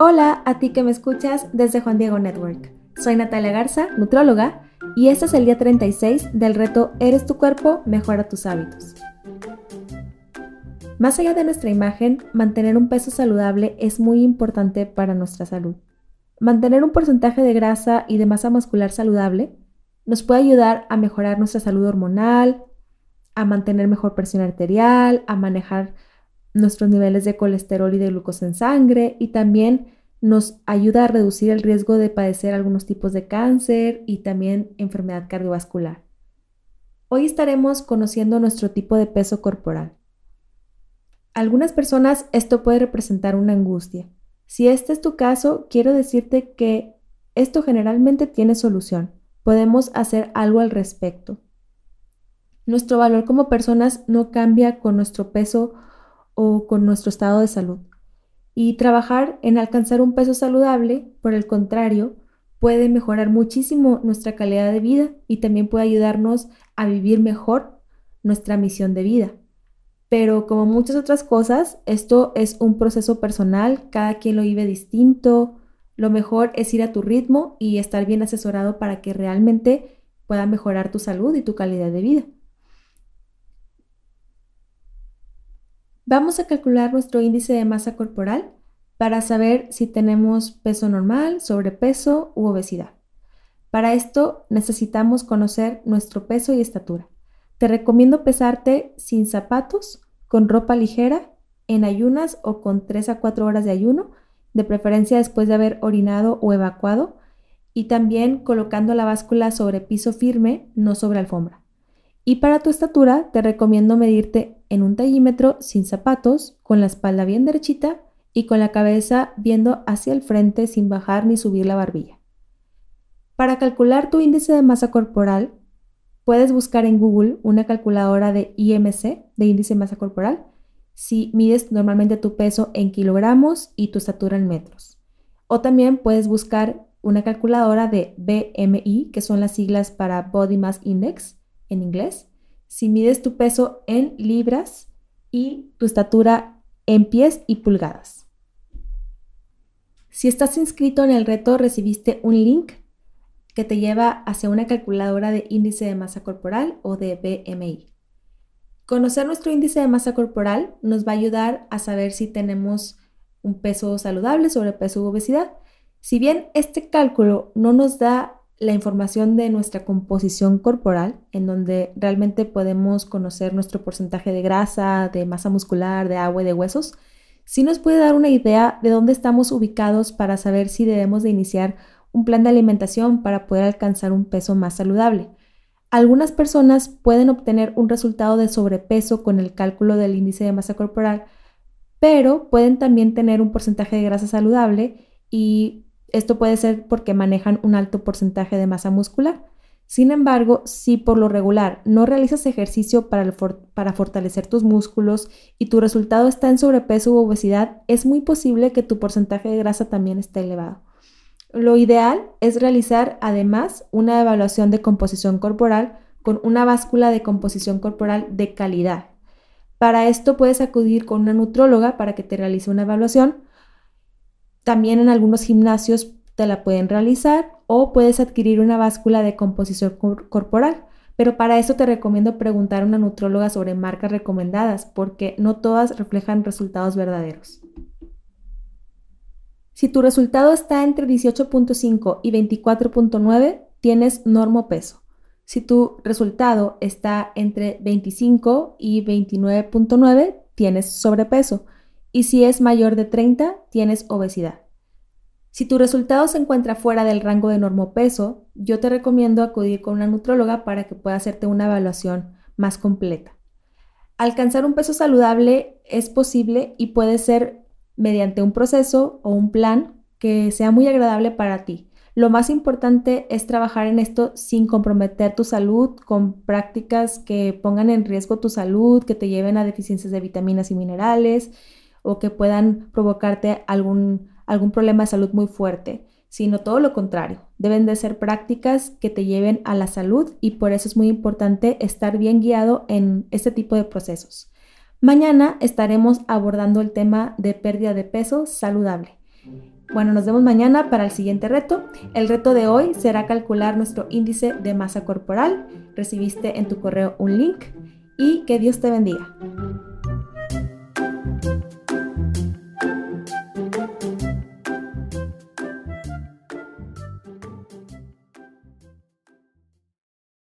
Hola a ti que me escuchas desde Juan Diego Network. Soy Natalia Garza, nutróloga, y este es el día 36 del reto Eres tu cuerpo, mejora tus hábitos. Más allá de nuestra imagen, mantener un peso saludable es muy importante para nuestra salud. Mantener un porcentaje de grasa y de masa muscular saludable nos puede ayudar a mejorar nuestra salud hormonal, a mantener mejor presión arterial, a manejar nuestros niveles de colesterol y de glucosa en sangre y también nos ayuda a reducir el riesgo de padecer algunos tipos de cáncer y también enfermedad cardiovascular. Hoy estaremos conociendo nuestro tipo de peso corporal. algunas personas esto puede representar una angustia. Si este es tu caso, quiero decirte que esto generalmente tiene solución. Podemos hacer algo al respecto. Nuestro valor como personas no cambia con nuestro peso o con nuestro estado de salud. Y trabajar en alcanzar un peso saludable, por el contrario, puede mejorar muchísimo nuestra calidad de vida y también puede ayudarnos a vivir mejor nuestra misión de vida. Pero como muchas otras cosas, esto es un proceso personal, cada quien lo vive distinto. Lo mejor es ir a tu ritmo y estar bien asesorado para que realmente pueda mejorar tu salud y tu calidad de vida. Vamos a calcular nuestro índice de masa corporal para saber si tenemos peso normal, sobrepeso u obesidad. Para esto necesitamos conocer nuestro peso y estatura. Te recomiendo pesarte sin zapatos, con ropa ligera, en ayunas o con 3 a 4 horas de ayuno, de preferencia después de haber orinado o evacuado, y también colocando la báscula sobre piso firme, no sobre alfombra. Y para tu estatura te recomiendo medirte en un tallímetro sin zapatos, con la espalda bien derechita y con la cabeza viendo hacia el frente sin bajar ni subir la barbilla. Para calcular tu índice de masa corporal, puedes buscar en Google una calculadora de IMC, de índice de masa corporal, si mides normalmente tu peso en kilogramos y tu estatura en metros. O también puedes buscar una calculadora de BMI, que son las siglas para Body Mass Index, en inglés, si mides tu peso en libras y tu estatura en pies y pulgadas. Si estás inscrito en el reto, recibiste un link que te lleva hacia una calculadora de índice de masa corporal o de BMI. Conocer nuestro índice de masa corporal nos va a ayudar a saber si tenemos un peso saludable, sobrepeso u obesidad. Si bien este cálculo no nos da la información de nuestra composición corporal, en donde realmente podemos conocer nuestro porcentaje de grasa, de masa muscular, de agua y de huesos, sí nos puede dar una idea de dónde estamos ubicados para saber si debemos de iniciar un plan de alimentación para poder alcanzar un peso más saludable. Algunas personas pueden obtener un resultado de sobrepeso con el cálculo del índice de masa corporal, pero pueden también tener un porcentaje de grasa saludable y esto puede ser porque manejan un alto porcentaje de masa muscular. Sin embargo, si por lo regular no realizas ejercicio para, fortalecer tus músculos y tu resultado está en sobrepeso u obesidad, es muy posible que tu porcentaje de grasa también esté elevado. Lo ideal es realizar además una evaluación de composición corporal con una báscula de composición corporal de calidad. Para esto puedes acudir con una nutróloga para que te realice una evaluación también en algunos gimnasios te la pueden realizar o puedes adquirir una báscula de composición corporal. Pero para eso te recomiendo preguntar a una nutróloga sobre marcas recomendadas porque no todas reflejan resultados verdaderos. Si tu resultado está entre 18.5 y 24.9, tienes normopeso. Si tu resultado está entre 25 y 29.9, tienes sobrepeso y si es mayor de 30, tienes obesidad. Si tu resultado se encuentra fuera del rango de normopeso, yo te recomiendo acudir con una nutróloga para que pueda hacerte una evaluación más completa. Alcanzar un peso saludable es posible y puede ser mediante un proceso o un plan que sea muy agradable para ti. Lo más importante es trabajar en esto sin comprometer tu salud con prácticas que pongan en riesgo tu salud, que te lleven a deficiencias de vitaminas y minerales, o que puedan provocarte algún, algún problema de salud muy fuerte, sino todo lo contrario. Deben de ser prácticas que te lleven a la salud y por eso es muy importante estar bien guiado en este tipo de procesos. Mañana estaremos abordando el tema de pérdida de peso saludable. Bueno, nos vemos mañana para el siguiente reto. El reto de hoy será calcular nuestro índice de masa corporal. Recibiste en tu correo un link y que Dios te bendiga.